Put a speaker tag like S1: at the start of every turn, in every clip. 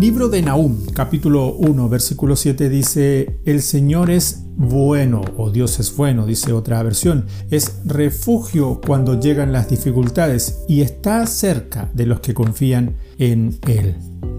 S1: Libro de Nahum, capítulo 1, versículo 7 dice, El Señor es bueno, o Dios es bueno, dice otra versión, es refugio cuando llegan las dificultades y está cerca de los que confían en Él.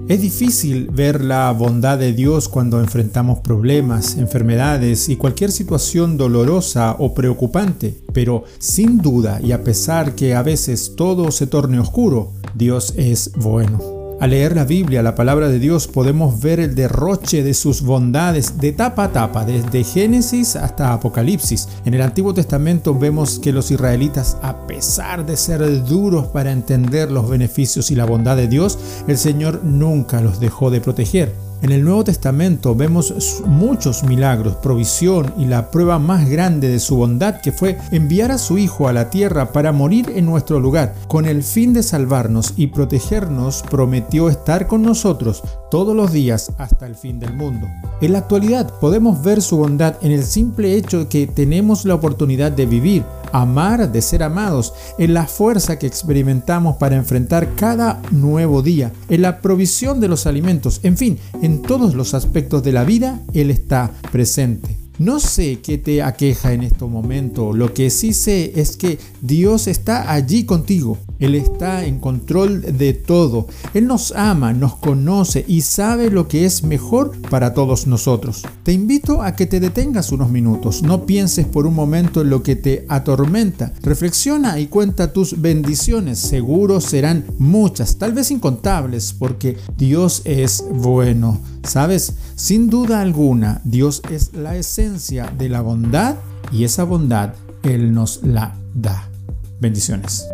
S1: Es difícil ver la bondad de Dios cuando enfrentamos problemas, enfermedades y cualquier situación dolorosa o preocupante, pero sin duda y a pesar que a veces todo se torne oscuro, Dios es bueno. Al leer la Biblia, la palabra de Dios, podemos ver el derroche de sus bondades de tapa a tapa, desde Génesis hasta Apocalipsis. En el Antiguo Testamento vemos que los israelitas, a pesar de ser duros para entender los beneficios y la bondad de Dios, el Señor nunca los dejó de proteger. En el Nuevo Testamento vemos muchos milagros, provisión y la prueba más grande de su bondad que fue enviar a su Hijo a la tierra para morir en nuestro lugar. Con el fin de salvarnos y protegernos, prometió estar con nosotros todos los días hasta el fin del mundo. En la actualidad podemos ver su bondad en el simple hecho de que tenemos la oportunidad de vivir, amar, de ser amados, en la fuerza que experimentamos para enfrentar cada nuevo día, en la provisión de los alimentos, en fin, en todos los aspectos de la vida, Él está presente. No sé qué te aqueja en este momento, lo que sí sé es que Dios está allí contigo, Él está en control de todo, Él nos ama, nos conoce y sabe lo que es mejor para todos nosotros. Te invito a que te detengas unos minutos, no pienses por un momento en lo que te atormenta, reflexiona y cuenta tus bendiciones, seguro serán muchas, tal vez incontables, porque Dios es bueno. Sabes, sin duda alguna, Dios es la esencia de la bondad y esa bondad Él nos la da. Bendiciones.